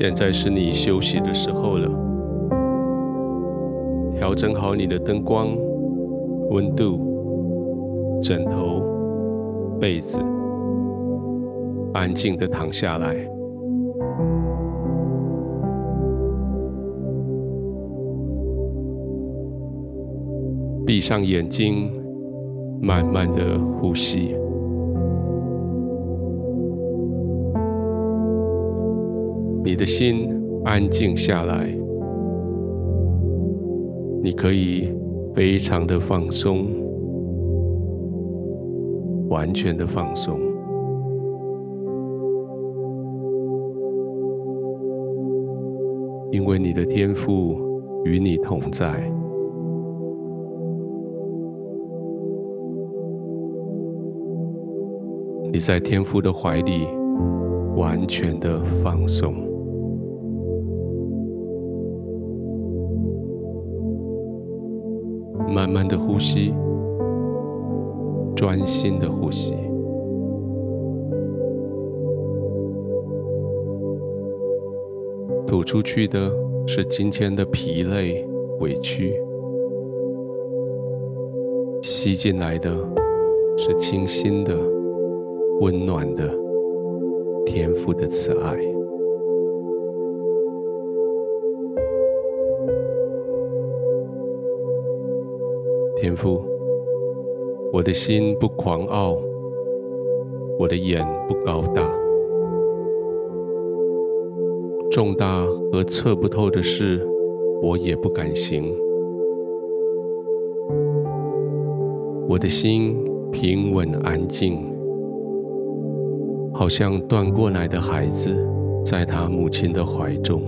现在是你休息的时候了，调整好你的灯光、温度、枕头、被子，安静的躺下来，闭上眼睛，慢慢的呼吸。你的心安静下来，你可以非常的放松，完全的放松，因为你的天父与你同在，你在天父的怀里完全的放松。呼吸，专心的呼吸，吐出去的是今天的疲累、委屈，吸进来的是清新的、温暖的天赋的慈爱。天父，我的心不狂傲，我的眼不高大，重大和测不透的事，我也不敢行。我的心平稳安静，好像断过奶的孩子，在他母亲的怀中。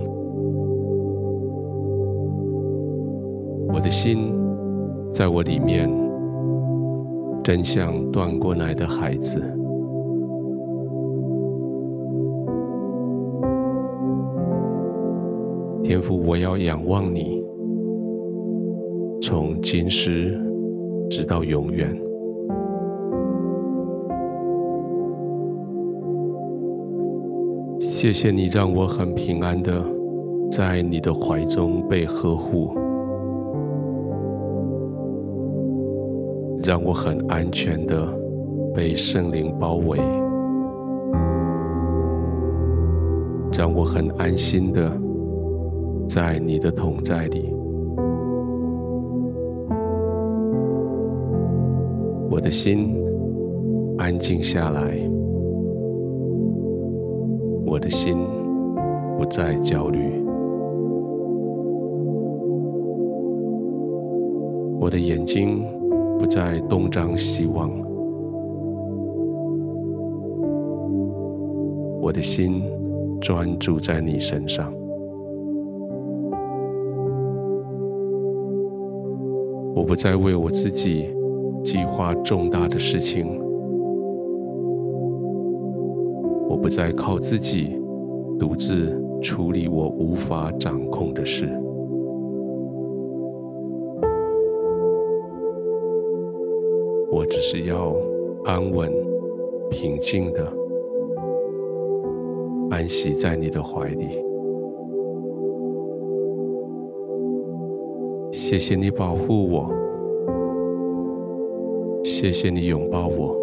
我的心。在我里面，真像断过奶的孩子。天父，我要仰望你，从今时直到永远。谢谢你让我很平安的在你的怀中被呵护。让我很安全的被圣灵包围，让我很安心的在你的同在里。我的心安静下来，我的心不再焦虑，我的眼睛。不再东张西望，我的心专注在你身上。我不再为我自己计划重大的事情，我不再靠自己独自处理我无法掌控的事。我只是要安稳、平静的安息在你的怀里。谢谢你保护我，谢谢你拥抱我，